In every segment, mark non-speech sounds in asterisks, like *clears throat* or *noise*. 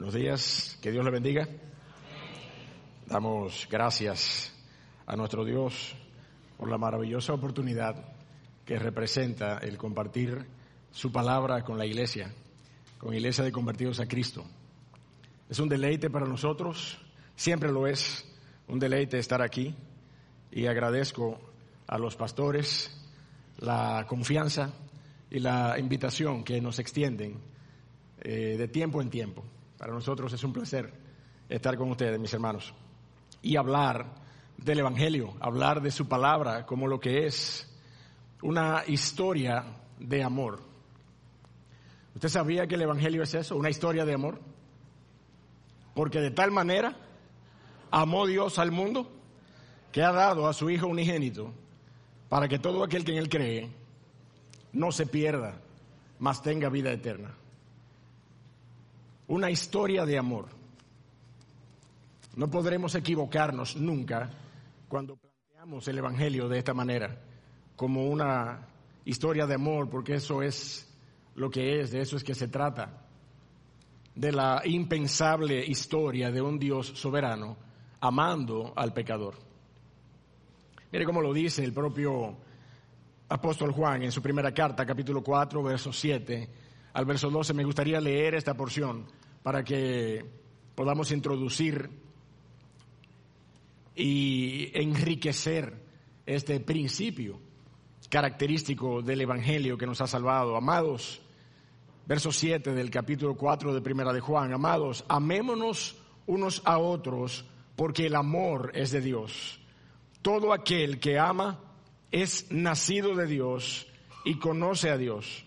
Buenos días, que Dios le bendiga. Damos gracias a nuestro Dios por la maravillosa oportunidad que representa el compartir su palabra con la iglesia, con iglesia de convertidos a Cristo. Es un deleite para nosotros, siempre lo es, un deleite estar aquí y agradezco a los pastores la confianza y la invitación que nos extienden eh, de tiempo en tiempo. Para nosotros es un placer estar con ustedes, mis hermanos, y hablar del Evangelio, hablar de su palabra como lo que es una historia de amor. ¿Usted sabía que el Evangelio es eso, una historia de amor? Porque de tal manera amó Dios al mundo que ha dado a su Hijo unigénito para que todo aquel que en Él cree no se pierda, mas tenga vida eterna una historia de amor. No podremos equivocarnos nunca cuando planteamos el Evangelio de esta manera, como una historia de amor, porque eso es lo que es, de eso es que se trata, de la impensable historia de un Dios soberano amando al pecador. Mire cómo lo dice el propio apóstol Juan en su primera carta, capítulo 4, verso 7 al verso 12. Me gustaría leer esta porción para que podamos introducir y enriquecer este principio característico del Evangelio que nos ha salvado. Amados, verso 7 del capítulo 4 de Primera de Juan, amados, amémonos unos a otros porque el amor es de Dios. Todo aquel que ama es nacido de Dios y conoce a Dios.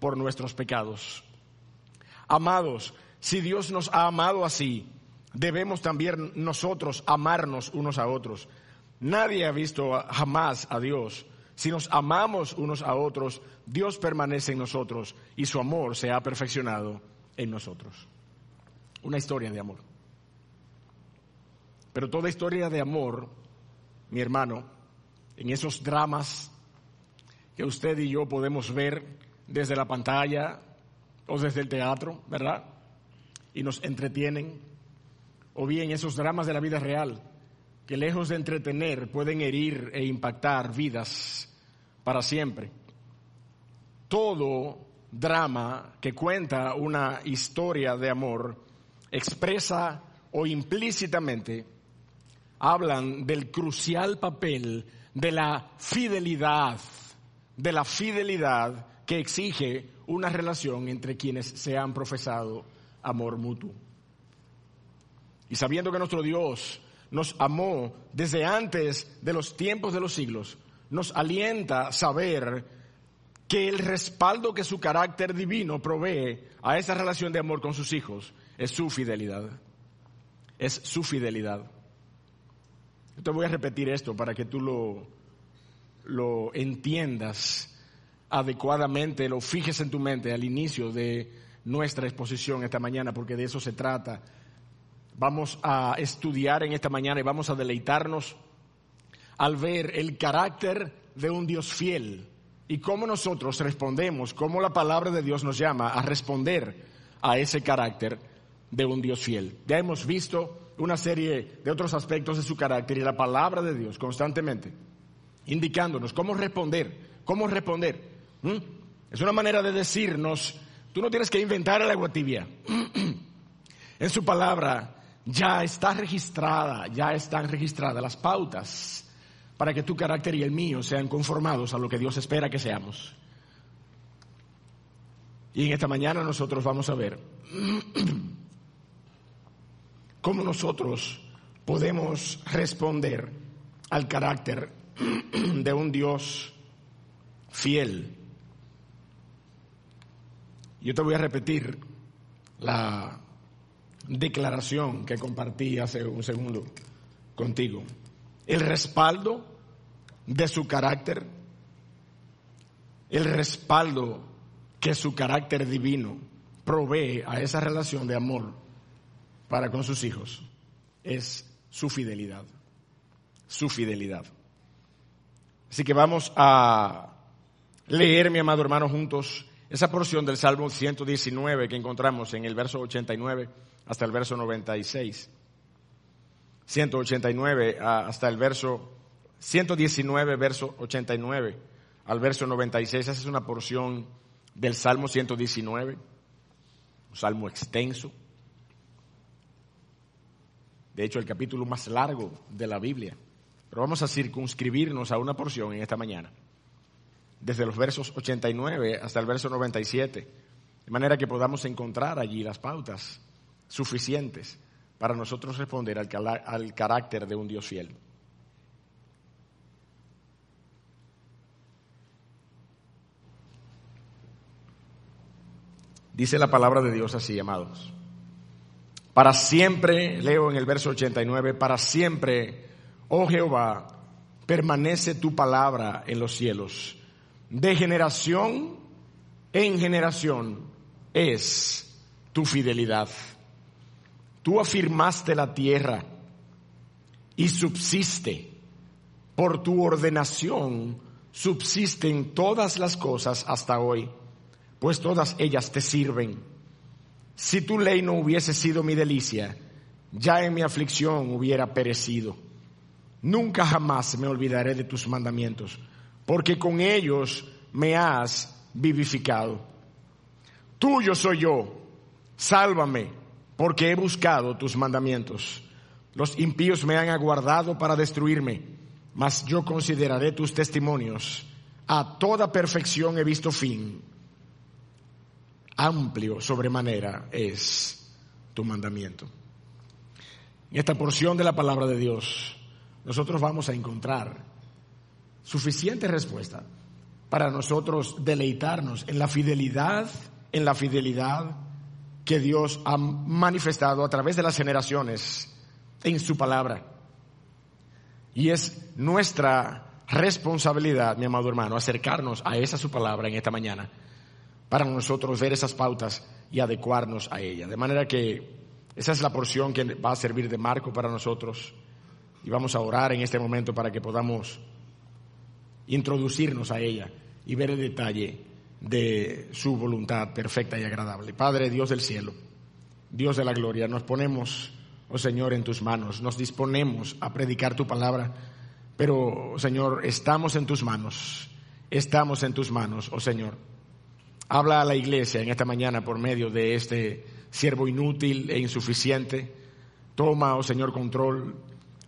por nuestros pecados. Amados, si Dios nos ha amado así, debemos también nosotros amarnos unos a otros. Nadie ha visto jamás a Dios. Si nos amamos unos a otros, Dios permanece en nosotros y su amor se ha perfeccionado en nosotros. Una historia de amor. Pero toda historia de amor, mi hermano, en esos dramas que usted y yo podemos ver desde la pantalla, o desde el teatro, ¿verdad? Y nos entretienen. O bien esos dramas de la vida real, que lejos de entretener pueden herir e impactar vidas para siempre. Todo drama que cuenta una historia de amor expresa o implícitamente hablan del crucial papel de la fidelidad, de la fidelidad que exige una relación entre quienes se han profesado amor mutuo. Y sabiendo que nuestro Dios nos amó desde antes de los tiempos de los siglos, nos alienta saber que el respaldo que su carácter divino provee a esa relación de amor con sus hijos es su fidelidad. Es su fidelidad. Yo te voy a repetir esto para que tú lo, lo entiendas adecuadamente, lo fijes en tu mente al inicio de nuestra exposición esta mañana, porque de eso se trata. Vamos a estudiar en esta mañana y vamos a deleitarnos al ver el carácter de un Dios fiel y cómo nosotros respondemos, cómo la palabra de Dios nos llama a responder a ese carácter de un Dios fiel. Ya hemos visto una serie de otros aspectos de su carácter y la palabra de Dios constantemente indicándonos cómo responder, cómo responder. ¿Mm? Es una manera de decirnos, tú no tienes que inventar el agua tibia. *clears throat* en su palabra ya está registrada, ya están registradas las pautas para que tu carácter y el mío sean conformados a lo que Dios espera que seamos. Y en esta mañana nosotros vamos a ver *clears throat* cómo nosotros podemos responder al carácter *clears throat* de un Dios fiel yo te voy a repetir la declaración que compartí hace un segundo contigo. El respaldo de su carácter, el respaldo que su carácter divino provee a esa relación de amor para con sus hijos es su fidelidad, su fidelidad. Así que vamos a leer, mi amado hermano, juntos esa porción del Salmo 119 que encontramos en el verso 89 hasta el verso 96. 189 hasta el verso 119, verso 89 al verso 96. Esa es una porción del Salmo 119, un salmo extenso. De hecho, el capítulo más largo de la Biblia. Pero vamos a circunscribirnos a una porción en esta mañana, desde los versos 89 hasta el verso 97, de manera que podamos encontrar allí las pautas suficientes para nosotros responder al, carácter de un Dios fiel. Dice la palabra de Dios así, amados. Para siempre, leo en el verso 89, para siempre, oh Jehová, permanece tu palabra en los cielos. De generación en generación es tu fidelidad. Tú afirmaste la tierra y subsiste. Por tu ordenación subsisten todas las cosas hasta hoy pues todas ellas te sirven. Si tu ley no hubiese sido mi delicia, ya en mi aflicción hubiera perecido. Nunca jamás me olvidaré de tus mandamientos, porque con ellos me has vivificado. Tuyo soy yo, sálvame, porque he buscado tus mandamientos. Los impíos me han aguardado para destruirme, mas yo consideraré tus testimonios. A toda perfección he visto fin amplio sobremanera es tu mandamiento. En esta porción de la palabra de Dios, nosotros vamos a encontrar suficiente respuesta para nosotros deleitarnos en la fidelidad, en la fidelidad que Dios ha manifestado a través de las generaciones en su palabra. Y es nuestra responsabilidad, mi amado hermano, acercarnos a esa su palabra en esta mañana para nosotros ver esas pautas y adecuarnos a ellas. De manera que esa es la porción que va a servir de marco para nosotros y vamos a orar en este momento para que podamos introducirnos a ella y ver el detalle de su voluntad perfecta y agradable. Padre Dios del cielo, Dios de la gloria, nos ponemos, oh Señor, en tus manos, nos disponemos a predicar tu palabra, pero Señor, estamos en tus manos, estamos en tus manos, oh Señor. Habla a la iglesia en esta mañana por medio de este siervo inútil e insuficiente. Toma, oh Señor, control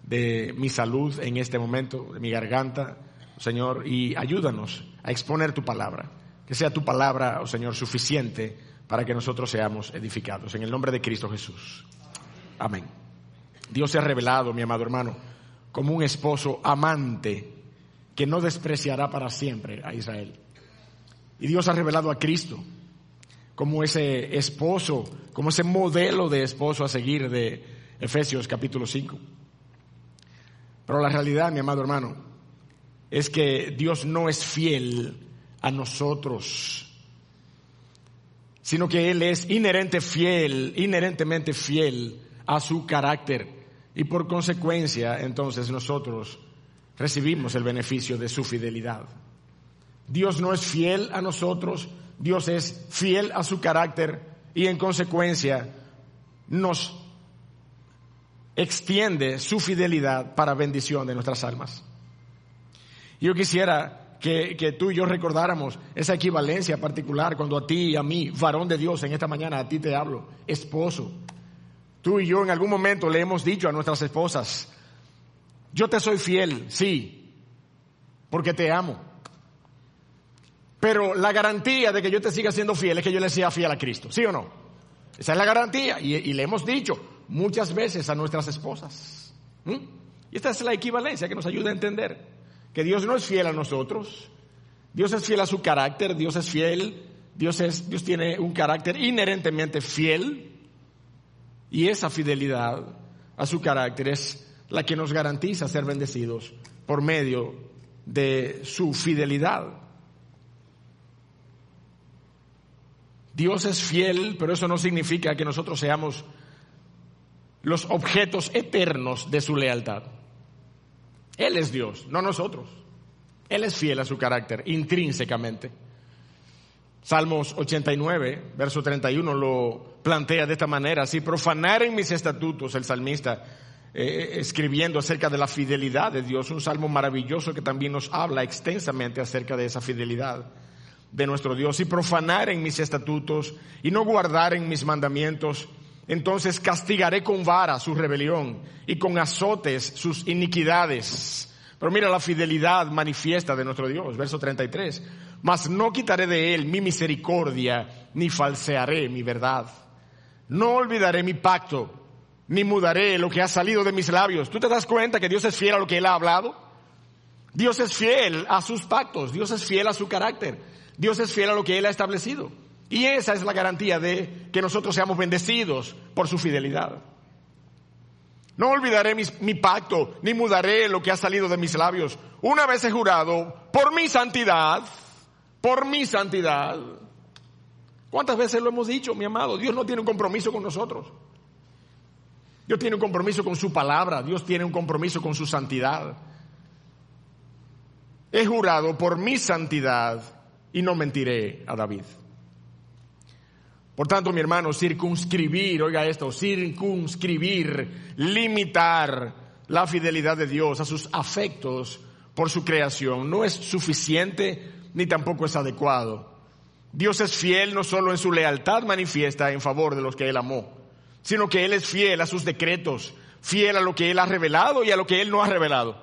de mi salud en este momento, de mi garganta, Señor, y ayúdanos a exponer tu palabra. Que sea tu palabra, oh Señor, suficiente para que nosotros seamos edificados. En el nombre de Cristo Jesús. Amén. Dios se ha revelado, mi amado hermano, como un esposo amante que no despreciará para siempre a Israel. Y Dios ha revelado a Cristo como ese esposo, como ese modelo de esposo a seguir de Efesios capítulo 5. Pero la realidad, mi amado hermano, es que Dios no es fiel a nosotros, sino que Él es inherente fiel, inherentemente fiel a su carácter. Y por consecuencia, entonces nosotros recibimos el beneficio de su fidelidad. Dios no es fiel a nosotros, Dios es fiel a su carácter y en consecuencia nos extiende su fidelidad para bendición de nuestras almas. Yo quisiera que, tú y yo recordáramos esa equivalencia particular cuando a ti y a mí, varón de Dios, en esta mañana a ti te hablo, esposo. Tú y yo en algún momento le hemos dicho a nuestras esposas, yo te soy fiel, sí, porque te amo. Pero la garantía de que yo te siga siendo fiel es que yo le sea fiel a Cristo, ¿sí o no? Esa es la garantía y, le hemos dicho muchas veces a nuestras esposas. Y esta es la equivalencia que nos ayuda a entender que Dios no es fiel a nosotros, Dios es fiel a su carácter, Dios es fiel, Dios, es, Dios tiene un carácter inherentemente fiel Y esa fidelidad a su carácter es la que nos garantiza ser bendecidos por medio de su fidelidad. Dios es fiel, pero eso no significa que nosotros seamos los objetos eternos de su lealtad. Él es Dios, no nosotros. Él es fiel a su carácter, intrínsecamente. Salmos 89, verso 31 lo plantea de esta manera. Si profanaren mis estatutos, el salmista eh, escribiendo acerca de la fidelidad de Dios, un salmo maravilloso que también nos habla extensamente acerca de esa fidelidad de nuestro Dios. Si profanaren mis estatutos y no guardaren mis mandamientos, entonces castigaré con vara su rebelión y con azotes sus iniquidades. Pero mira la fidelidad manifiesta de nuestro Dios, verso 33. Mas no quitaré de él mi misericordia, ni falsearé mi verdad. No olvidaré mi pacto, ni mudaré lo que ha salido de mis labios. ¿Tú te das cuenta que Dios es fiel a lo que él ha hablado? Dios es fiel a sus pactos, Dios es fiel a su carácter, Dios es fiel a lo que él ha establecido. Y esa es la garantía de que nosotros seamos bendecidos por su fidelidad. No olvidaré mi pacto, ni mudaré lo que ha salido de mis labios. Una vez he jurado por mi santidad, por mi santidad. ¿Cuántas veces lo hemos dicho, mi amado? Dios no tiene un compromiso con nosotros. Dios tiene un compromiso con su palabra, Dios tiene un compromiso con su santidad. He jurado por mi santidad y no mentiré a David. Por tanto, mi hermano, circunscribir, oiga esto, circunscribir, limitar la fidelidad de Dios a sus afectos por su creación no es suficiente ni tampoco es adecuado. Dios es fiel no solo en su lealtad manifiesta en favor de los que Él amó, sino que Él es fiel a sus decretos, fiel a lo que Él ha revelado y a lo que Él no ha revelado.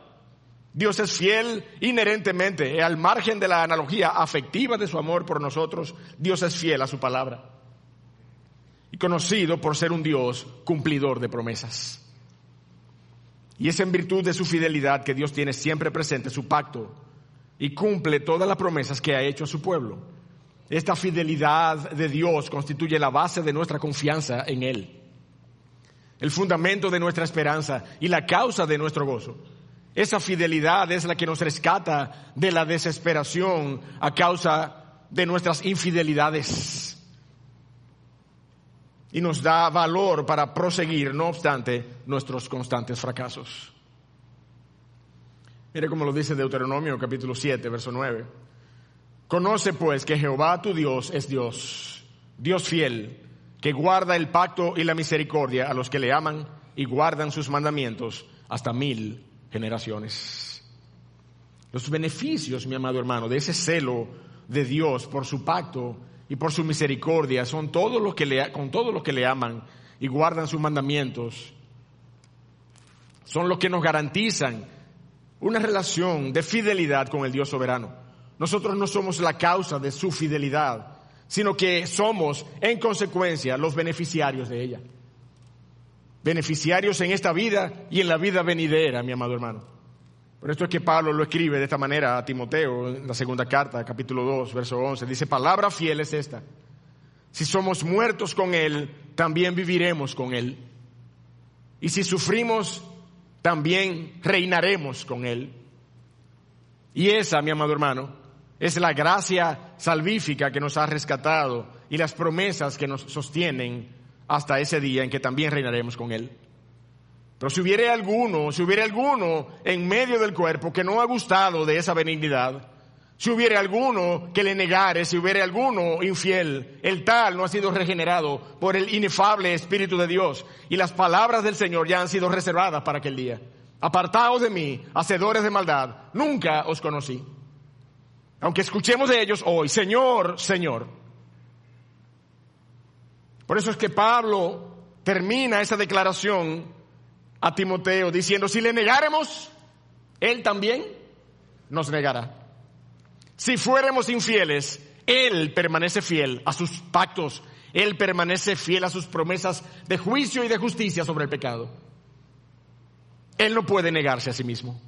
Dios es fiel inherentemente, al margen de la analogía afectiva de su amor por nosotros, Dios es fiel a su palabra y conocido por ser un Dios cumplidor de promesas. Y es en virtud de su fidelidad que Dios tiene siempre presente su pacto y cumple todas las promesas que ha hecho a su pueblo. Esta fidelidad de Dios constituye la base de nuestra confianza en Él, el fundamento de nuestra esperanza y la causa de nuestro gozo. Esa fidelidad es la que nos rescata de la desesperación a causa de nuestras infidelidades y nos da valor para proseguir, no obstante, nuestros constantes fracasos. Mire cómo lo dice Deuteronomio capítulo 7, verso 9. Conoce pues que Jehová tu Dios es Dios, Dios fiel, que guarda el pacto y la misericordia a los que le aman y guardan sus mandamientos hasta mil generaciones. Los beneficios, mi amado hermano, de ese celo de Dios por su pacto y por su misericordia son todos los que le, con todos los que le aman y guardan sus mandamientos. Son los que nos garantizan una relación de fidelidad con el Dios soberano. Nosotros no somos la causa de su fidelidad, sino que somos, en consecuencia, los beneficiarios de ella. Beneficiarios en esta vida y en la vida venidera, mi amado hermano. Por esto es que Pablo lo escribe de esta manera a Timoteo en la segunda carta, capítulo 2, verso 11. Dice, palabra fiel es esta. Si somos muertos con Él, también viviremos con Él. Y si sufrimos, también reinaremos con Él. Y esa, mi amado hermano, es la gracia salvífica que nos ha rescatado y las promesas que nos sostienen hasta ese día en que también reinaremos con Él. Pero si hubiere alguno, si hubiere alguno en medio del cuerpo que no ha gustado de esa benignidad, si hubiere alguno que le negare, si hubiere alguno infiel, el tal no ha sido regenerado por el inefable Espíritu de Dios y las palabras del Señor ya han sido reservadas para aquel día. Apartaos de mí, hacedores de maldad, nunca os conocí. Aunque escuchemos de ellos hoy, Señor, Señor. Por eso es que Pablo termina esa declaración a Timoteo diciendo, si le negáremos, Él también nos negará. Si fuéramos infieles, Él permanece fiel a sus pactos, Él permanece fiel a sus promesas de juicio y de justicia sobre el pecado. Él no puede negarse a sí mismo.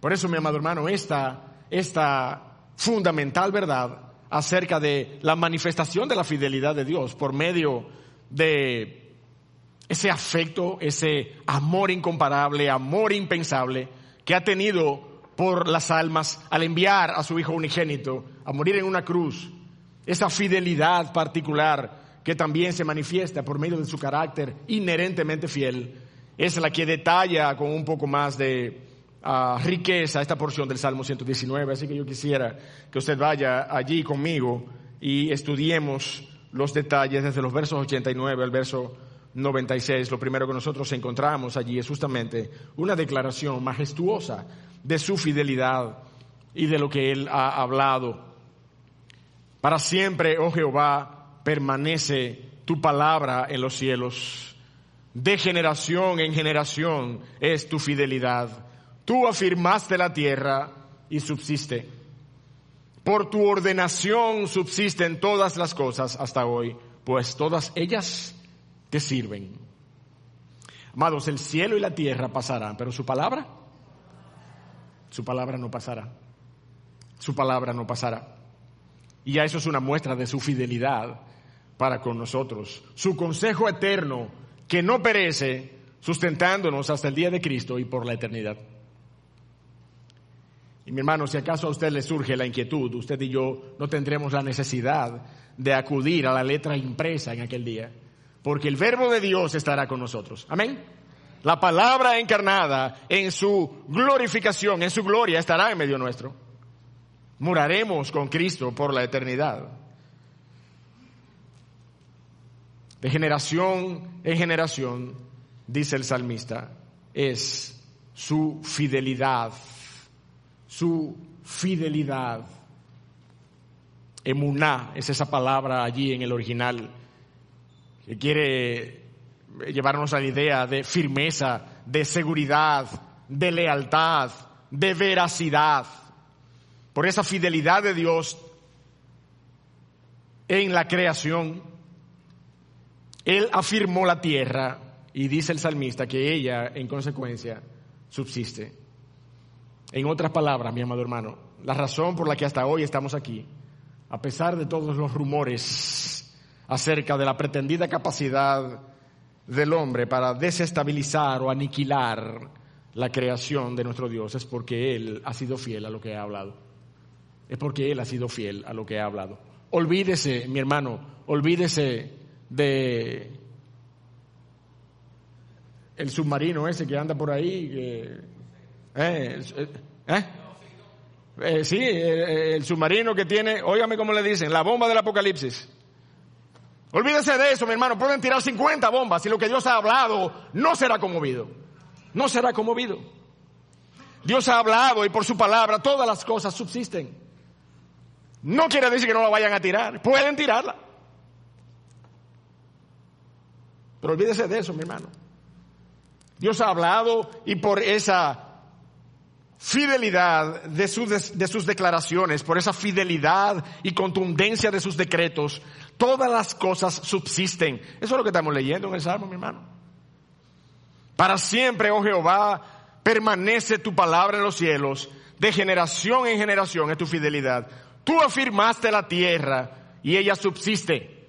Por eso, mi amado hermano, esta, esta fundamental verdad acerca de la manifestación de la fidelidad de Dios por medio de ese afecto, ese amor incomparable, amor impensable que ha tenido por las almas al enviar a su Hijo unigénito a morir en una cruz. Esa fidelidad particular que también se manifiesta por medio de su carácter inherentemente fiel, es la que detalla con un poco más de uh, riqueza esta porción del Salmo 119. Así que yo quisiera que usted vaya allí conmigo y estudiemos los detalles desde los versos 89 al verso 96. Lo primero que nosotros encontramos allí es justamente una declaración majestuosa de su fidelidad y de lo que él ha hablado. Para siempre, oh Jehová, permanece tu palabra en los cielos. De generación en generación es tu fidelidad. Tú afirmaste la tierra y subsiste. Por tu ordenación subsisten todas las cosas hasta hoy, pues todas ellas sirven. Amados, el cielo y la tierra pasarán, pero su palabra, su palabra no pasará. Su palabra no pasará. Y ya eso es una muestra de su fidelidad para con nosotros. Su consejo eterno que no perece, sustentándonos hasta el día de Cristo y por la eternidad. Y mi hermano, si acaso a usted le surge la inquietud, usted y yo no tendremos la necesidad de acudir a la letra impresa en aquel día, porque el verbo de Dios estará con nosotros. Amén. La palabra encarnada en su glorificación, en su gloria, estará en medio nuestro. Moraremos con Cristo por la eternidad. de generación en generación, dice el salmista, es su fidelidad, su fidelidad. Emuná es esa palabra allí en el original que quiere llevarnos a la idea de firmeza, de seguridad, de lealtad, de veracidad. Por esa fidelidad de Dios en la creación, él afirmó la tierra y dice el salmista que ella, en consecuencia, subsiste. En otras palabras, mi amado hermano, la razón por la que hasta hoy estamos aquí, a pesar de todos los rumores acerca de la pretendida capacidad del hombre para desestabilizar o aniquilar la creación de nuestro Dios, es porque Él ha sido fiel a lo que ha hablado. Es porque Él ha sido fiel a lo que ha hablado. Olvídese, mi hermano, olvídese de el submarino ese que anda por ahí, que, eh, eh, eh, sí, el, submarino que tiene, óigame cómo le dicen, la bomba del apocalipsis. Olvídese de eso, mi hermano, pueden tirar 50 bombas y lo que Dios ha hablado no será conmovido. No será conmovido. Dios ha hablado y por su palabra todas las cosas subsisten. No quiere decir que no la vayan a tirar, pueden tirarla. Pero olvídese de eso, mi hermano. Dios ha hablado y por esa fidelidad de sus declaraciones, por esa fidelidad y contundencia de sus decretos, todas las cosas subsisten. Eso es lo que estamos leyendo en el Salmo, mi hermano. Para siempre, oh Jehová, permanece tu palabra en los cielos, de generación en generación es tu fidelidad. Tú afirmaste la tierra y ella subsiste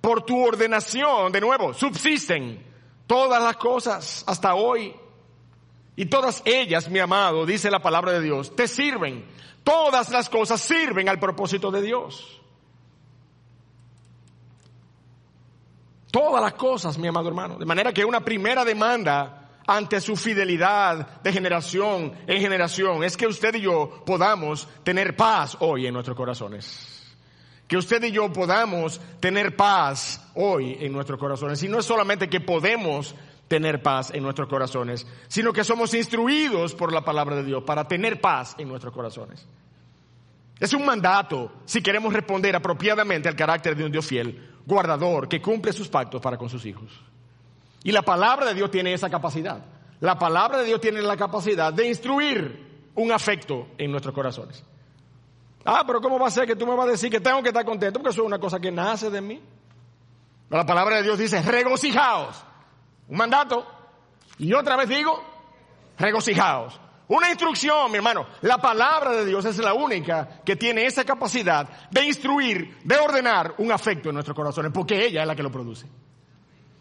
por tu ordenación, de nuevo, subsisten todas las cosas hasta hoy. Y todas ellas, mi amado, dice la palabra de Dios, te sirven. Todas las cosas sirven al propósito de Dios. Todas las cosas, mi amado hermano. De manera que una primera demanda ante su fidelidad de generación en generación es que usted y yo podamos tener paz hoy en nuestros corazones que usted y yo podamos tener paz hoy en nuestros corazones. Y no es solamente que podemos tener paz en nuestros corazones, sino que somos instruidos por la palabra de Dios para tener paz en nuestros corazones. Es un mandato si queremos responder apropiadamente al carácter de un Dios fiel, guardador, que cumple sus pactos para con sus hijos. Y la palabra de Dios tiene esa capacidad. La palabra de Dios tiene la capacidad de instruir un afecto en nuestros corazones. Ah, pero ¿cómo va a ser que tú me vas a decir que tengo que estar contento? Porque eso es una cosa que nace de mí. La palabra de Dios dice, regocijaos. Un mandato. Y otra vez digo, regocijaos. Una instrucción, mi hermano. La palabra de Dios es la única que tiene esa capacidad de instruir, de ordenar un afecto en nuestros corazones, porque ella es la que lo produce.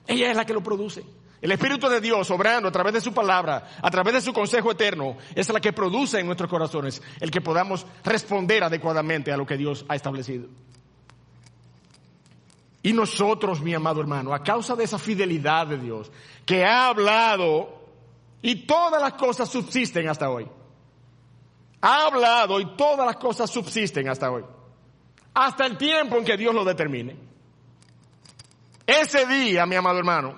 Ella es la que lo produce. El Espíritu de Dios, obrando a través de su palabra, a través de su consejo eterno, es la que produce en nuestros corazones el que podamos responder adecuadamente a lo que Dios ha establecido. Y nosotros, mi amado hermano, a causa de esa fidelidad de Dios, que ha hablado y todas las cosas subsisten hasta hoy. Ha hablado y todas las cosas subsisten hasta hoy. Hasta el tiempo en que Dios lo determine. Ese día, mi amado hermano,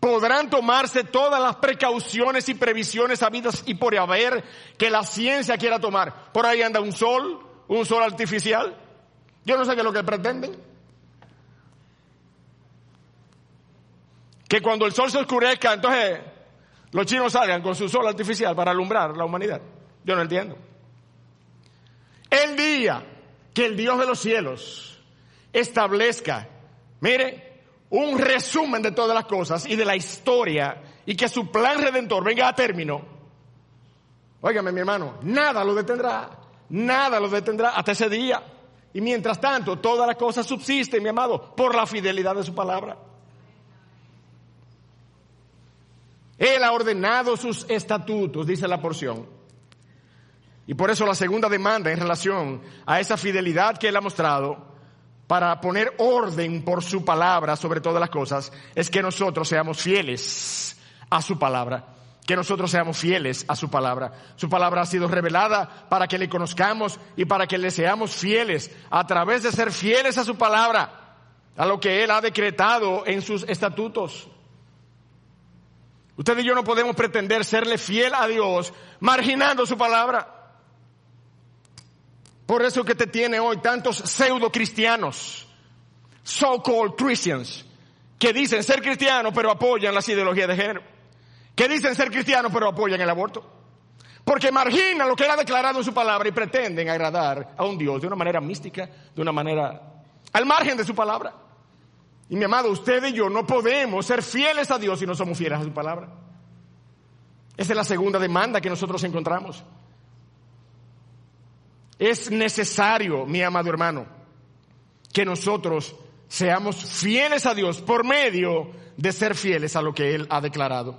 podrán tomarse todas las precauciones y previsiones habidas y por haber que la ciencia quiera tomar. Por ahí anda un sol, un sol artificial. Yo no sé qué es lo que pretenden. Que cuando el sol se oscurezca, entonces los chinos salgan con su sol artificial para alumbrar la humanidad. Yo no entiendo. El día que el Dios de los cielos establezca, mire, un resumen de todas las cosas y de la historia y que su plan redentor venga a término, óigame mi hermano, nada lo detendrá, nada lo detendrá hasta ese día. Y mientras tanto, todas las cosas subsisten, mi amado, por la fidelidad de su palabra. Él ha ordenado sus estatutos, dice la porción. Y por eso la segunda demanda en relación a esa fidelidad que Él ha mostrado para poner orden por su palabra sobre todas las cosas es que nosotros seamos fieles a su palabra. Que nosotros seamos fieles a su palabra. Su palabra ha sido revelada para que le conozcamos y para que le seamos fieles a través de ser fieles a su palabra, a lo que Él ha decretado en sus estatutos. Usted y yo no podemos pretender serle fiel a Dios marginando su palabra. Por eso que te tiene hoy tantos pseudo cristianos, so-called Christians, que dicen ser cristianos pero apoyan las ideologías de género. Que dicen ser cristianos pero apoyan el aborto. Porque marginan lo que él ha declarado en su palabra y pretenden agradar a un Dios de una manera mística, de una manera al margen de su palabra. Y mi amado, usted y yo no podemos ser fieles a Dios si no somos fieles a su palabra. Esa es la segunda demanda que nosotros encontramos. Es necesario, mi amado hermano, que nosotros seamos fieles a Dios por medio de ser fieles a lo que Él ha declarado.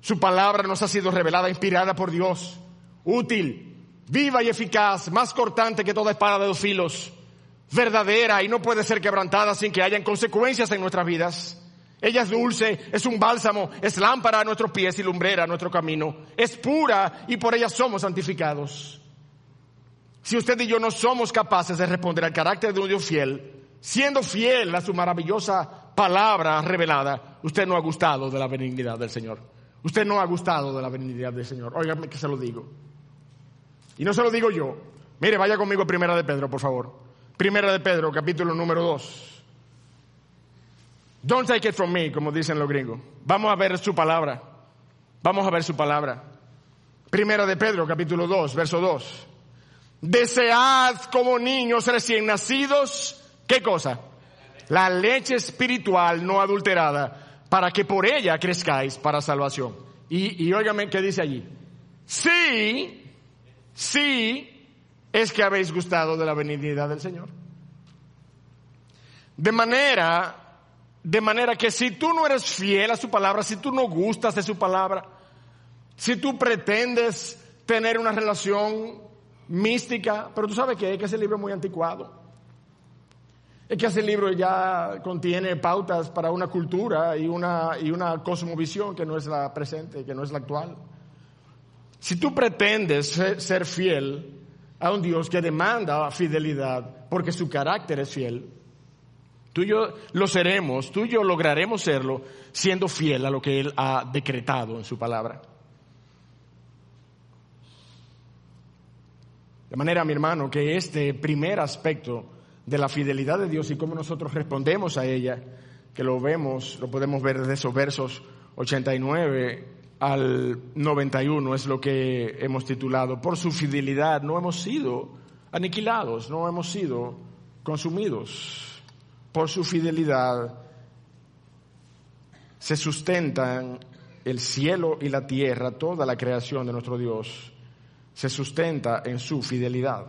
Su palabra nos ha sido revelada, inspirada por Dios, útil, viva y eficaz, más cortante que toda espada de dos filos verdadera y no puede ser quebrantada sin que hayan consecuencias en nuestras vidas. Ella es dulce, es un bálsamo, es lámpara a nuestros pies y lumbrera a nuestro camino. Es pura y por ella somos santificados. Si usted y yo no somos capaces de responder al carácter de un Dios fiel, siendo fiel a su maravillosa palabra revelada, usted no ha gustado de la benignidad del Señor. Usted no ha gustado de la benignidad del Señor. Óigame que se lo digo. Y no se lo digo yo. Mire, vaya conmigo a Primera de Pedro, por favor. Primera de Pedro, capítulo número 2. Don't take it from me, como dicen los gringos. Vamos a ver su palabra. Vamos a ver su palabra. Primera de Pedro, capítulo 2, verso 2. Desead como niños recién nacidos, ¿qué cosa? La leche espiritual no adulterada, para que por ella crezcáis para salvación. Y, y óigame qué dice allí. Sí, sí, es que habéis gustado de la benignidad del Señor. De manera, de manera que si tú no eres fiel a su palabra, si tú no gustas de su palabra, si tú pretendes tener una relación mística, pero tú sabes que, es que ese libro es muy anticuado. Es que ese libro ya contiene pautas para una cultura y una, y una cosmovisión que no es la presente, que no es la actual. Si tú pretendes ser fiel a un Dios que demanda fidelidad porque su carácter es fiel. Tú y yo lo seremos, tú y yo lograremos serlo siendo fiel a lo que Él ha decretado en su palabra. De manera, mi hermano, que este primer aspecto de la fidelidad de Dios y cómo nosotros respondemos a ella, que lo vemos, lo podemos ver desde esos versos 89 al 91 es lo que hemos titulado, por su fidelidad no hemos sido aniquilados, no hemos sido consumidos. Por su fidelidad se sustentan el cielo y la tierra, toda la creación de nuestro Dios, se sustenta en su fidelidad.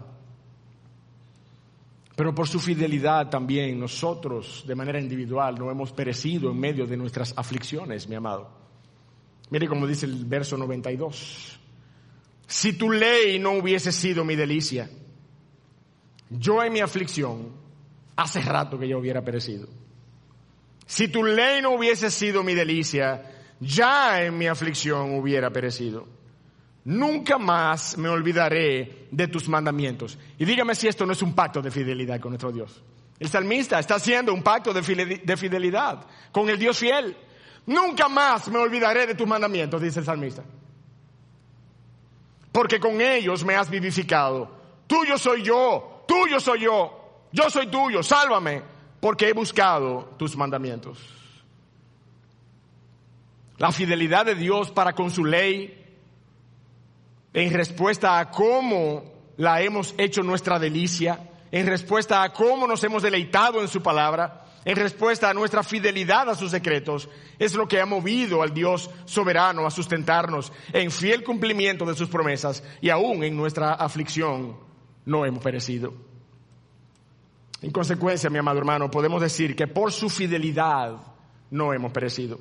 Pero por su fidelidad también nosotros de manera individual no hemos perecido en medio de nuestras aflicciones, mi amado. Mire como dice el verso 92. Si tu ley no hubiese sido mi delicia, yo en mi aflicción, hace rato que yo hubiera perecido. Si tu ley no hubiese sido mi delicia, ya en mi aflicción hubiera perecido. Nunca más me olvidaré de tus mandamientos. Y dígame si esto no es un pacto de fidelidad con nuestro Dios. El salmista está haciendo un pacto de fidelidad con el Dios fiel. Nunca más me olvidaré de tus mandamientos, dice el salmista. Porque con ellos me has vivificado. Tuyo soy yo, tuyo soy yo, yo soy tuyo, sálvame, porque he buscado tus mandamientos. La fidelidad de Dios para con su ley en respuesta a cómo la hemos hecho nuestra delicia, en respuesta a cómo nos hemos deleitado en su palabra, en respuesta a nuestra fidelidad a sus secretos, es lo que ha movido al Dios soberano a sustentarnos en fiel cumplimiento de sus promesas y aún en nuestra aflicción no hemos perecido. En consecuencia, mi amado hermano, podemos decir que por su fidelidad no hemos perecido.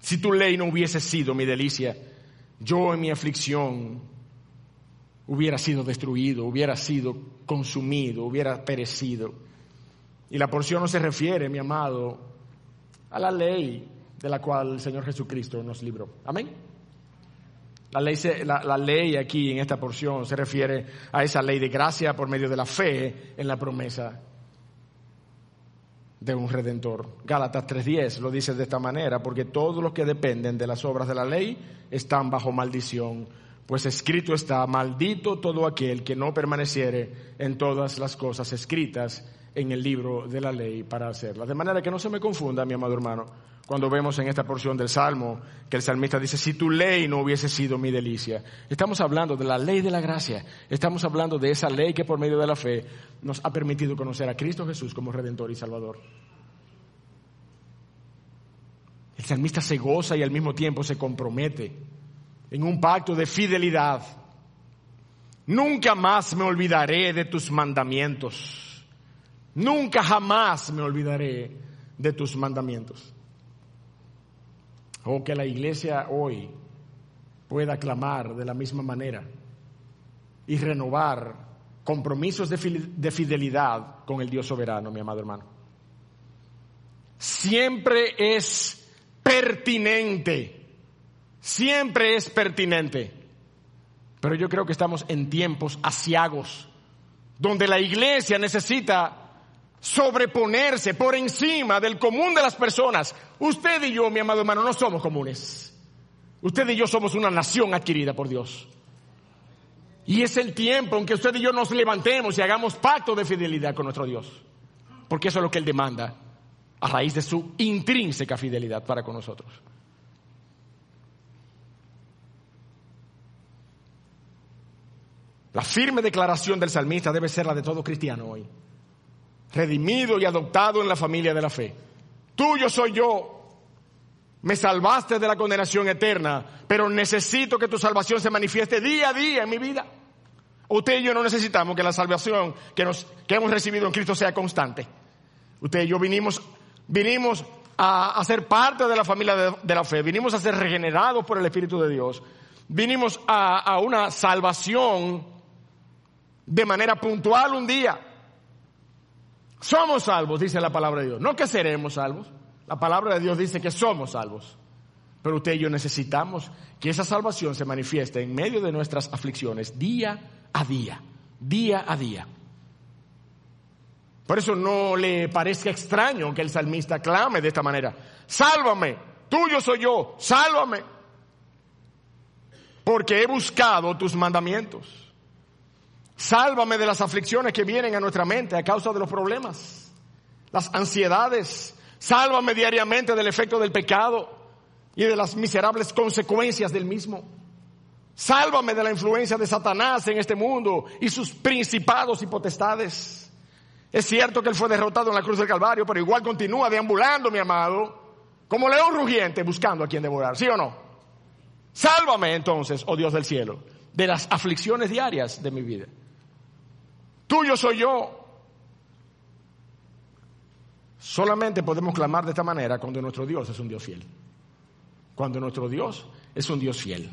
Si tu ley no hubiese sido mi delicia, yo en mi aflicción hubiera sido destruido, hubiera sido consumido, hubiera perecido. Y la porción no se refiere, mi amado, a la ley de la cual el Señor Jesucristo nos libró. Amén. La ley, la ley aquí en esta porción se refiere a esa ley de gracia por medio de la fe en la promesa de un redentor. Gálatas 3:10 lo dice de esta manera, porque todos los que dependen de las obras de la ley están bajo maldición, pues escrito está, maldito todo aquel que no permaneciere en todas las cosas escritas en el libro de la ley para hacerlas. De manera que no se me confunda, mi amado hermano, cuando vemos en esta porción del Salmo que el salmista dice, si tu ley no hubiese sido mi delicia. Estamos hablando de la ley de la gracia, estamos hablando de esa ley que por medio de la fe nos ha permitido conocer a Cristo Jesús como Redentor y Salvador. El salmista se goza y al mismo tiempo se compromete en un pacto de fidelidad. Nunca más me olvidaré de tus mandamientos. Nunca jamás me olvidaré de tus mandamientos o que la iglesia hoy pueda clamar de la misma manera y renovar compromisos de fidelidad con el Dios soberano, mi amado hermano. Siempre es pertinente, siempre es pertinente, pero yo creo que estamos en tiempos asiagos, donde la iglesia necesita sobreponerse por encima del común de las personas. Usted y yo, mi amado hermano, no somos comunes. Usted y yo somos una nación adquirida por Dios. Y es el tiempo en que usted y yo nos levantemos y hagamos pacto de fidelidad con nuestro Dios. Porque eso es lo que Él demanda a raíz de su intrínseca fidelidad para con nosotros. La firme declaración del salmista debe ser la de todo cristiano hoy redimido y adoptado en la familia de la fe. Tuyo soy yo. Me salvaste de la condenación eterna, pero necesito que tu salvación se manifieste día a día en mi vida. Usted y yo no necesitamos que la salvación que, nos, que hemos recibido en Cristo sea constante. Usted y yo vinimos, vinimos a, ser parte de la familia de, la fe, vinimos a ser regenerados por el Espíritu de Dios, vinimos a, a una salvación de manera puntual un día, somos salvos, dice la palabra de Dios. No que seremos salvos. La palabra de Dios dice que somos salvos. Pero usted y yo necesitamos que esa salvación se manifieste en medio de nuestras aflicciones día a día, día a día. Por eso no le parezca extraño que el salmista clame de esta manera. Sálvame, tuyo soy yo, sálvame. Porque he buscado tus mandamientos. Sálvame de las aflicciones que vienen a nuestra mente a causa de los problemas, las ansiedades. Sálvame diariamente del efecto del pecado y de las miserables consecuencias del mismo. Sálvame de la influencia de Satanás en este mundo y sus principados y potestades. Es cierto que él fue derrotado en la cruz del Calvario, pero igual continúa deambulando, mi amado, como león rugiente buscando a quien devorar, ¿sí o no? Sálvame entonces, oh Dios del cielo, de las aflicciones diarias de mi vida. Tuyo soy yo. Solamente podemos clamar de esta manera cuando nuestro Dios es un Dios fiel. Cuando nuestro Dios es un Dios fiel.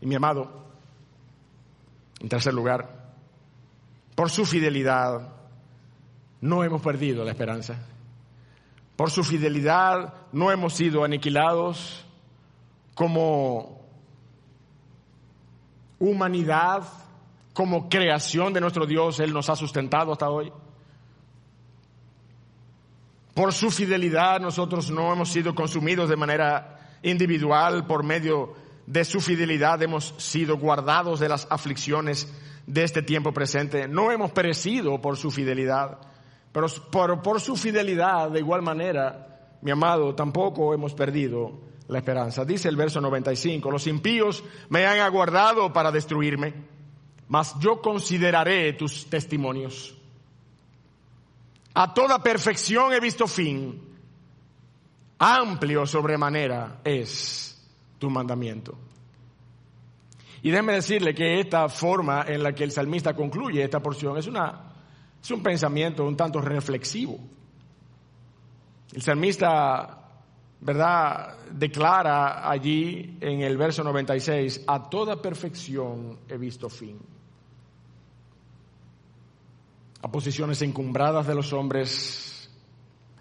Y mi amado, en tercer lugar, por su fidelidad no hemos perdido la esperanza. Por su fidelidad no hemos sido aniquilados como humanidad, como creación de nuestro Dios. Él nos ha sustentado hasta hoy. Por su fidelidad nosotros no hemos sido consumidos de manera individual por medio de su fidelidad hemos sido guardados de las aflicciones de este tiempo presente. No hemos perecido por su fidelidad, pero por, su fidelidad de igual manera, mi amado, tampoco hemos perdido la esperanza. Dice el verso 95, los impíos me han aguardado para destruirme, mas yo consideraré tus testimonios. A toda perfección he visto fin, amplio sobremanera es tu mandamiento. Y déjeme decirle que esta forma en la que el salmista concluye esta porción es, una, es un pensamiento un tanto reflexivo. El salmista, ¿verdad?, declara allí en el verso 96, a toda perfección he visto fin. A posiciones encumbradas de los hombres,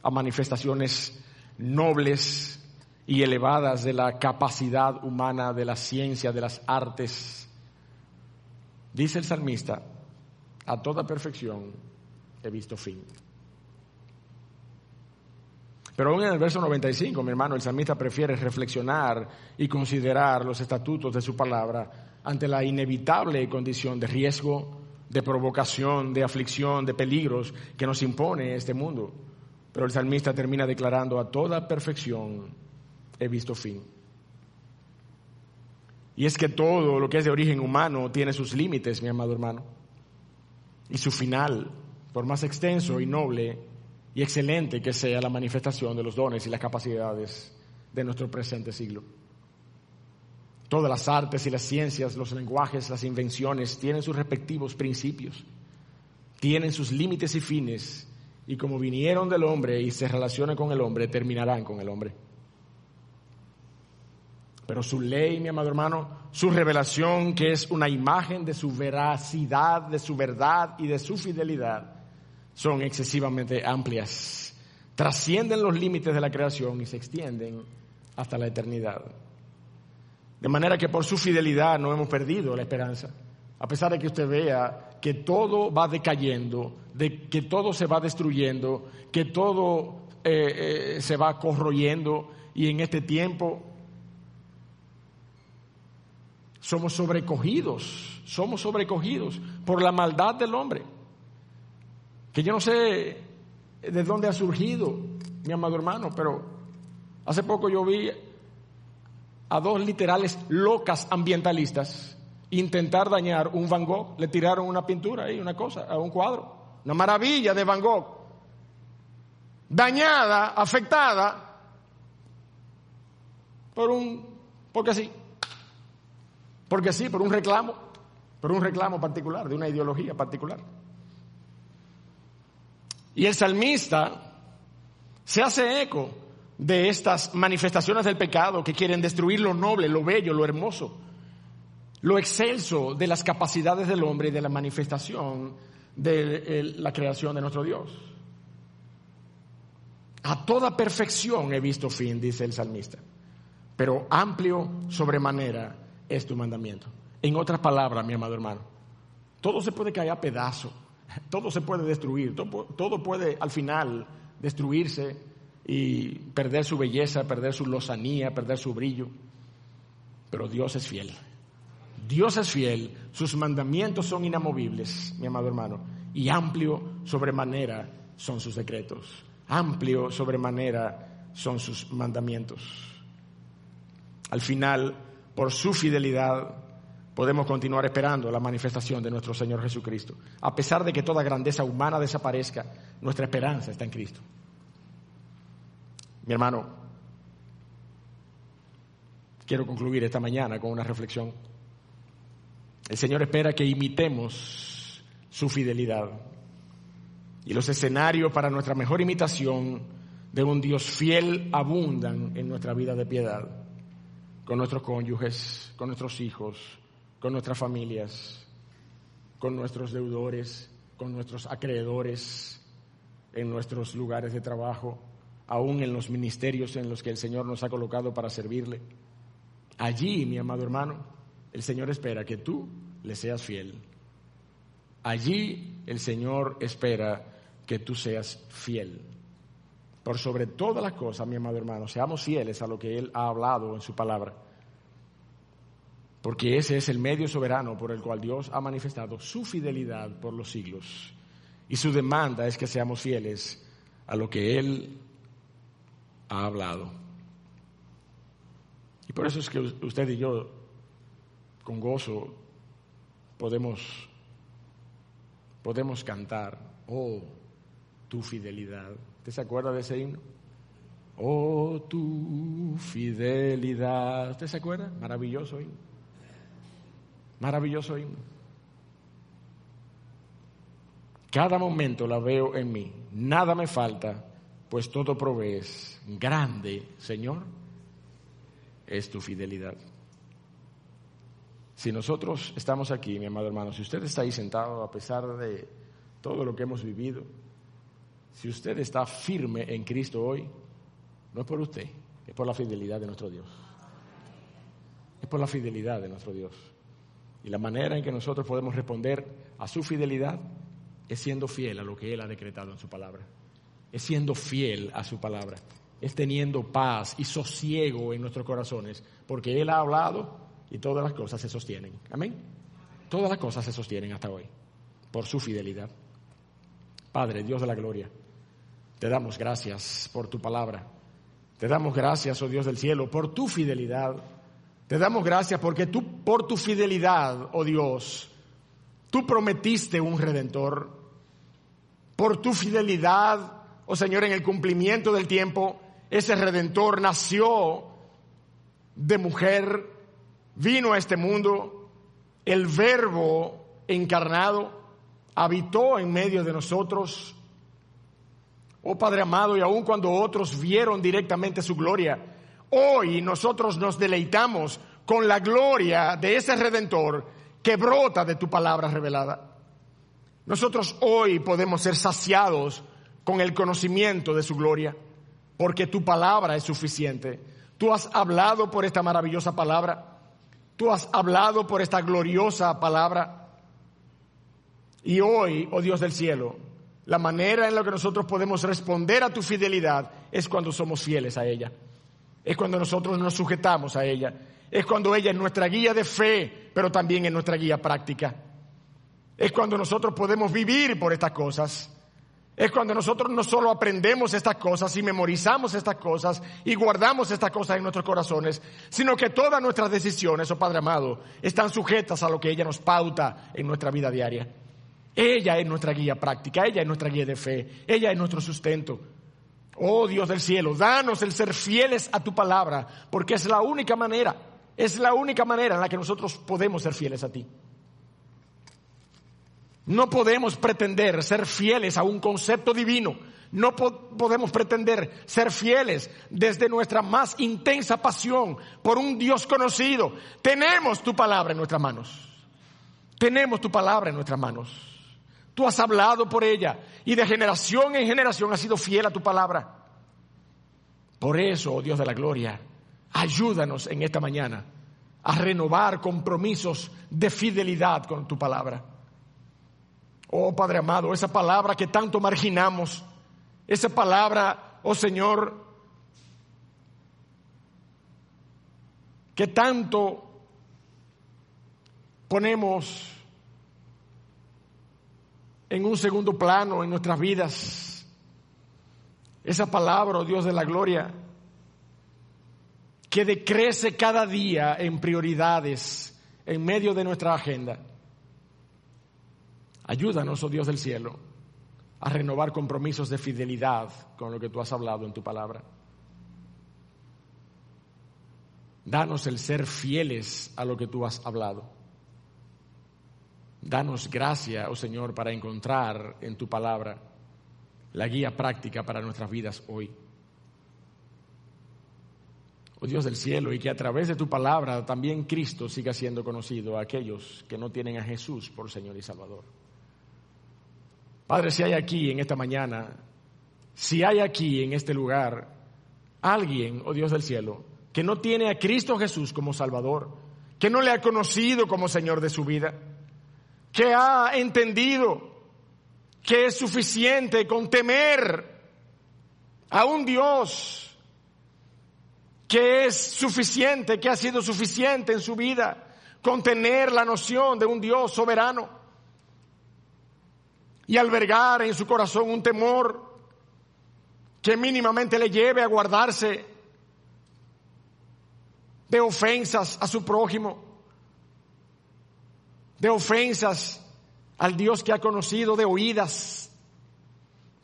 a manifestaciones nobles y elevadas de la capacidad humana, de la ciencia, de las artes. Dice el salmista, a toda perfección he visto fin. Pero aún en el verso 95, mi hermano, el salmista prefiere reflexionar y considerar los estatutos de su palabra ante la inevitable condición de riesgo, de provocación, de aflicción, de peligros que nos impone este mundo. Pero el salmista termina declarando a toda perfección he visto fin. Y es que todo lo que es de origen humano tiene sus límites, mi amado hermano. Y su final, por más extenso y noble y excelente que sea la manifestación de los dones y las capacidades de nuestro presente siglo. Todas las artes y las ciencias, los lenguajes, las invenciones tienen sus respectivos principios, tienen sus límites y fines, y como vinieron del hombre y se relacionan con el hombre, terminarán con el hombre. Pero su ley, mi amado hermano, su revelación, que es una imagen de su veracidad, de su verdad y de su fidelidad, son excesivamente amplias. Trascienden los límites de la creación y se extienden hasta la eternidad. De manera que por su fidelidad no hemos perdido la esperanza. A pesar de que usted vea que todo va decayendo, de que todo se va destruyendo, que todo eh, eh, se va corroyendo y en este tiempo somos sobrecogidos, somos sobrecogidos por la maldad del hombre. Que yo no sé de dónde ha surgido, mi amado hermano, pero hace poco yo vi a dos literales locas ambientalistas intentar dañar un Van Gogh. Le tiraron una pintura ahí, una cosa, a un cuadro. Una maravilla de Van Gogh. Dañada, afectada por un, porque sí, porque sí, por un reclamo, por un reclamo particular, de una ideología particular. Y el salmista se hace eco de estas manifestaciones del pecado que quieren destruir lo noble, lo bello, lo hermoso, lo excelso de las capacidades del hombre y de la manifestación de la creación de nuestro Dios. A toda perfección he visto fin, dice el salmista, pero amplio sobremanera es tu mandamiento. En otras palabras, mi amado hermano, todo se puede caer a pedazos, todo se puede destruir, todo, puede al final destruirse y perder su belleza, perder su lozanía, perder su brillo. Pero Dios es fiel. Dios es fiel, sus mandamientos son inamovibles, mi amado hermano, y amplio sobremanera son sus decretos, amplio sobremanera son sus mandamientos. Al final, por su fidelidad, podemos continuar esperando la manifestación de nuestro Señor Jesucristo. A pesar de que toda grandeza humana desaparezca, nuestra esperanza está en Cristo. Mi hermano, quiero concluir esta mañana con una reflexión. El Señor espera que imitemos su fidelidad. Y los escenarios para nuestra mejor imitación de un Dios fiel abundan en nuestra vida de piedad, con nuestros cónyuges, con nuestros hijos, con nuestras familias, con nuestros deudores, con nuestros acreedores, en nuestros lugares de trabajo, aún en los ministerios en los que el Señor nos ha colocado para servirle. Allí, mi amado hermano, el Señor espera que tú le seas fiel. Allí el Señor espera que tú seas fiel. Por sobre todas las cosas, mi amado hermano, seamos fieles a lo que Él ha hablado en su palabra. Porque ese es el medio soberano por el cual Dios ha manifestado su fidelidad por los siglos. Y su demanda es que seamos fieles a lo que Él ha hablado. Y por eso es que usted y yo, con gozo, podemos, podemos cantar, oh, tu fidelidad. ¿Usted se acuerda de ese himno? Oh, tu fidelidad. ¿Usted se acuerda? Maravilloso himno. Maravilloso himno. Cada momento la veo en mí. Nada me falta, pues todo provees. Grande, Señor, es tu fidelidad. Si nosotros estamos aquí, mi amado hermano, si usted está ahí sentado a pesar de todo lo que hemos vivido, si usted está firme en Cristo hoy, no es por usted, es por la fidelidad de nuestro Dios. Es por la fidelidad de nuestro Dios. Y la manera en que nosotros podemos responder a su fidelidad es siendo fiel a lo que Él ha decretado en su palabra. Es siendo fiel a su palabra. Es teniendo paz y sosiego en nuestros corazones, porque Él ha hablado y todas las cosas se sostienen. Amén. Todas las cosas se sostienen hasta hoy por su fidelidad. Padre, Dios de la gloria, te damos gracias por tu palabra. Te damos gracias, oh Dios del cielo, por tu fidelidad. Te damos gracias porque tú, por tu fidelidad, oh Dios, tú prometiste un redentor. Por tu fidelidad, oh Señor, en el cumplimiento del tiempo, ese redentor nació de mujer vino a este mundo, el verbo encarnado habitó en medio de nosotros. Oh Padre amado, y aun cuando otros vieron directamente su gloria, hoy nosotros nos deleitamos con la gloria de ese redentor que brota de tu palabra revelada. Nosotros hoy podemos ser saciados con el conocimiento de su gloria, porque tu palabra es suficiente. Tú has hablado por esta maravillosa palabra. Tú has hablado por esta gloriosa palabra. Y hoy, oh Dios del cielo, la manera en la que nosotros podemos responder a tu fidelidad es cuando somos fieles a ella. Es cuando nosotros nos sujetamos a ella. Es cuando ella es nuestra guía de fe, pero también es nuestra guía práctica. Es cuando nosotros podemos vivir por estas cosas es cuando nosotros no solo aprendemos estas cosas y memorizamos estas cosas y guardamos estas cosas en nuestros corazones, sino que todas nuestras decisiones, oh Padre amado, están sujetas a lo que ella nos pauta en nuestra vida diaria. Ella es nuestra guía práctica, ella es nuestra guía de fe, ella es nuestro sustento. Oh Dios del cielo, danos el ser fieles a tu palabra, porque es la única manera, es la única manera en la que nosotros podemos ser fieles a ti. No podemos pretender ser fieles a un concepto divino. No podemos pretender ser fieles desde nuestra más intensa pasión por un Dios conocido. Tenemos tu palabra en nuestras manos. Tenemos tu palabra en nuestras manos. Tú has hablado por ella y de generación en generación has sido fiel a tu palabra. Por eso, oh Dios de la gloria, ayúdanos en esta mañana a renovar compromisos de fidelidad con tu palabra. Oh Padre amado, esa palabra que tanto marginamos, esa palabra, oh Señor, que tanto ponemos en un segundo plano en nuestras vidas. Esa palabra, oh Dios de la gloria, que decrece cada día en prioridades en medio de nuestra agenda. Ayúdanos, oh Dios del cielo, a renovar compromisos de fidelidad con lo que tú has hablado en tu palabra. Danos el ser fieles a lo que tú has hablado. Danos gracia, oh Señor, para encontrar en tu palabra la guía práctica para nuestras vidas hoy. Oh Dios del cielo, y que a través de tu palabra también Cristo siga siendo conocido a aquellos que no tienen a Jesús por Señor y Salvador. Padre, si hay aquí en esta mañana, si hay aquí en este lugar alguien, oh Dios del cielo, que no tiene a Cristo Jesús como Salvador, que no le ha conocido como Señor de su vida, que ha entendido que es suficiente con temer a un Dios que es suficiente, que ha sido suficiente en su vida, con tener la noción de un Dios soberano y albergar en su corazón un temor que mínimamente le lleve a guardarse de ofensas a su prójimo, de ofensas al Dios que ha conocido, de oídas.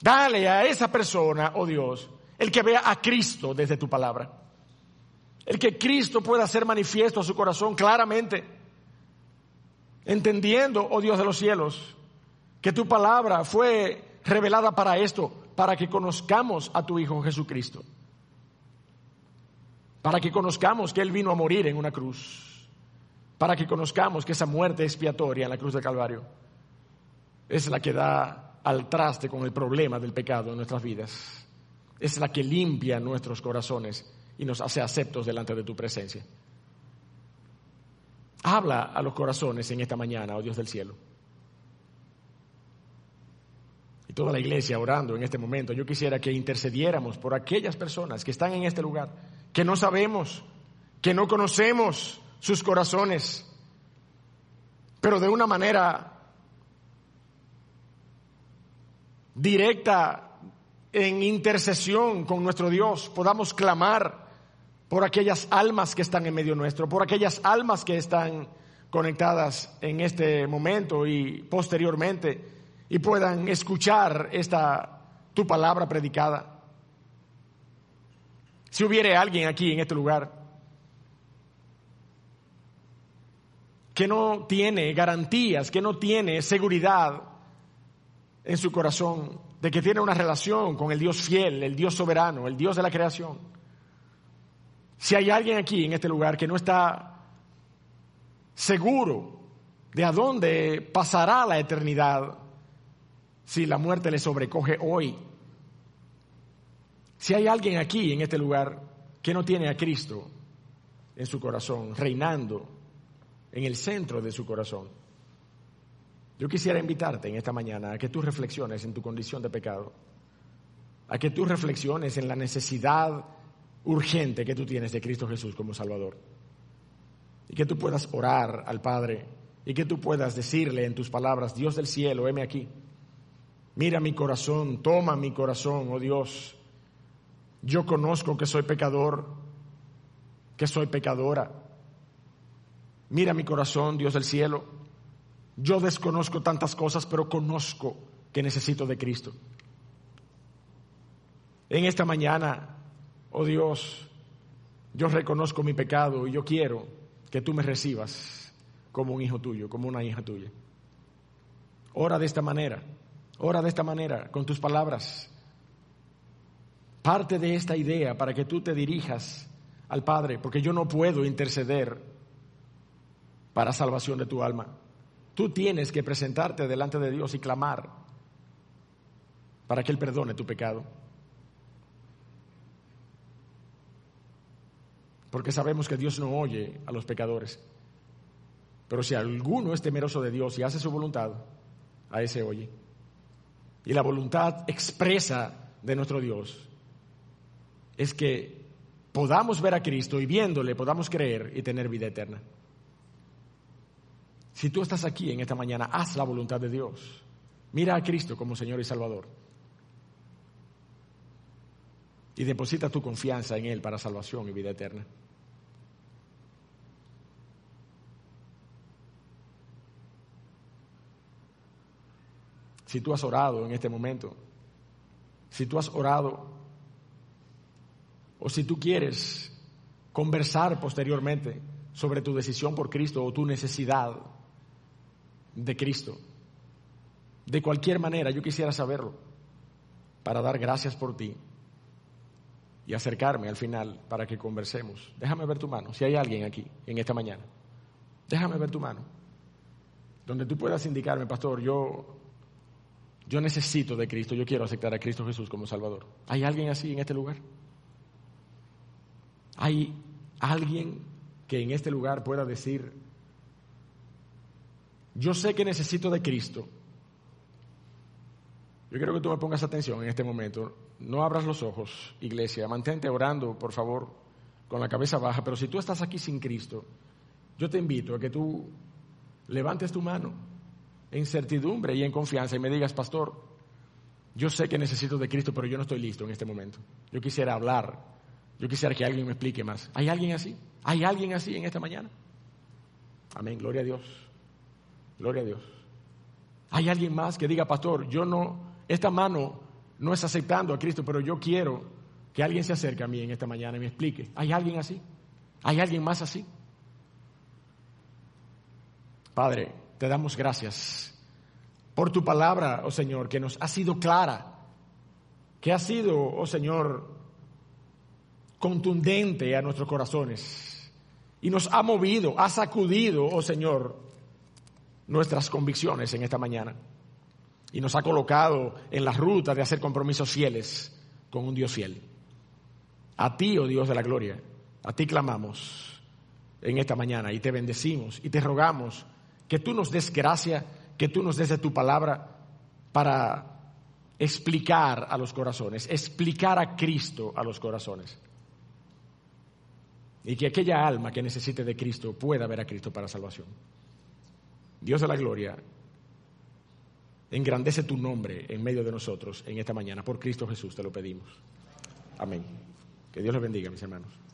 Dale a esa persona, oh Dios, el que vea a Cristo desde tu palabra. El que Cristo pueda ser manifiesto a su corazón claramente, entendiendo, oh Dios de los cielos, que tu palabra fue revelada para esto, para que conozcamos a tu Hijo Jesucristo, para que conozcamos que Él vino a morir en una cruz, para que conozcamos que esa muerte expiatoria en la cruz del Calvario es la que da al traste con el problema del pecado en nuestras vidas, es la que limpia nuestros corazones y nos hace aceptos delante de tu presencia. Habla a los corazones en esta mañana, oh Dios del cielo. Y toda la iglesia orando en este momento, yo quisiera que intercediéramos por aquellas personas que están en este lugar, que no sabemos, que no conocemos sus corazones, pero de una manera directa en intercesión con nuestro Dios podamos clamar por aquellas almas que están en medio nuestro, por aquellas almas que están conectadas en este momento y posteriormente y puedan escuchar esta tu palabra predicada. Si hubiere alguien aquí en este lugar que no tiene garantías, que no tiene seguridad en su corazón de que tiene una relación con el Dios fiel, el Dios soberano, el Dios de la creación, si hay alguien aquí en este lugar que no está seguro de a dónde pasará la eternidad si la muerte le sobrecoge hoy, si hay alguien aquí en este lugar que no tiene a Cristo en su corazón, reinando en el centro de su corazón, yo quisiera invitarte en esta mañana a que tú reflexiones en tu condición de pecado, a que tú reflexiones en la necesidad urgente que tú tienes de Cristo Jesús como Salvador. Y que tú puedas orar al Padre y que tú puedas decirle en tus palabras, Dios del cielo, heme aquí. Mira mi corazón, toma mi corazón, oh Dios. Yo conozco que soy pecador, que soy pecadora. Mira mi corazón, Dios del cielo. Yo desconozco tantas cosas, pero conozco que necesito de Cristo. En esta mañana oh Dios, yo reconozco mi pecado y yo quiero que tú me recibas como un hijo tuyo, como una hija tuya. Ora de esta manera, ora de esta manera, con tus palabras. Parte de esta idea para que tú te dirijas al Padre, porque yo no puedo interceder para salvación de tu alma. Tú tienes que presentarte delante de Dios y clamar para que Él perdone tu pecado. porque sabemos que Dios no oye a los pecadores. Pero si alguno es temeroso de Dios y hace su voluntad, a ese oye. Y la voluntad expresa de nuestro Dios es que podamos ver a Cristo y viéndole podamos creer y tener vida eterna. Si tú estás aquí en esta mañana, haz la voluntad de Dios. Mira a Cristo como Señor y Salvador. Y deposita tu confianza en Él para salvación y vida eterna. si tú has orado en este momento, si tú has orado o si tú quieres conversar posteriormente sobre tu decisión por Cristo o tu necesidad de Cristo. De cualquier manera, yo quisiera saberlo. para dar gracias por ti y acercarme al final para que conversemos. Déjame ver tu mano, si hay alguien aquí en esta mañana. Déjame ver tu mano. Donde tú puedas indicarme, pastor, yo, yo necesito de Cristo, yo quiero aceptar a Cristo Jesús como Salvador. ¿Hay alguien así en este lugar? ¿Hay alguien que en este lugar pueda decir, yo sé que necesito de Cristo? Yo quiero que tú me pongas atención en este momento. No abras los ojos, iglesia. Mantente orando, por favor, con la cabeza baja. Pero si tú estás aquí sin Cristo, yo te invito a que tú levantes tu mano en certidumbre y en confianza y me digas, pastor, yo sé que necesito de Cristo, pero yo no estoy listo en este momento. Yo quisiera hablar, yo quisiera que alguien me explique más. ¿Hay alguien así? ¿Hay alguien así en esta mañana? Amén, gloria a Dios. Gloria a Dios. ¿Hay alguien más que diga, pastor, yo no, esta mano no es aceptando a Cristo, pero yo quiero que alguien se acerque a mí en esta mañana y me explique. ¿Hay alguien así? ¿Hay alguien más así? Padre, te damos gracias por tu palabra, oh Señor, que nos ha sido clara, que ha sido, oh Señor, contundente a nuestros corazones y nos ha movido, ha sacudido, oh Señor, nuestras convicciones en esta mañana y nos ha colocado en la ruta de hacer compromisos fieles con un Dios fiel. A ti, oh Dios de la gloria, a ti clamamos en esta mañana y te bendecimos y te rogamos que tú nos des gracia, que tú nos des de tu palabra para explicar a los corazones, explicar a Cristo a los corazones. Y que aquella alma que necesite de Cristo pueda ver a Cristo para salvación. Dios de la gloria, Engrandece tu nombre en medio de nosotros en esta mañana. Por Cristo Jesús te lo pedimos. Amén. Que Dios les bendiga, mis hermanos.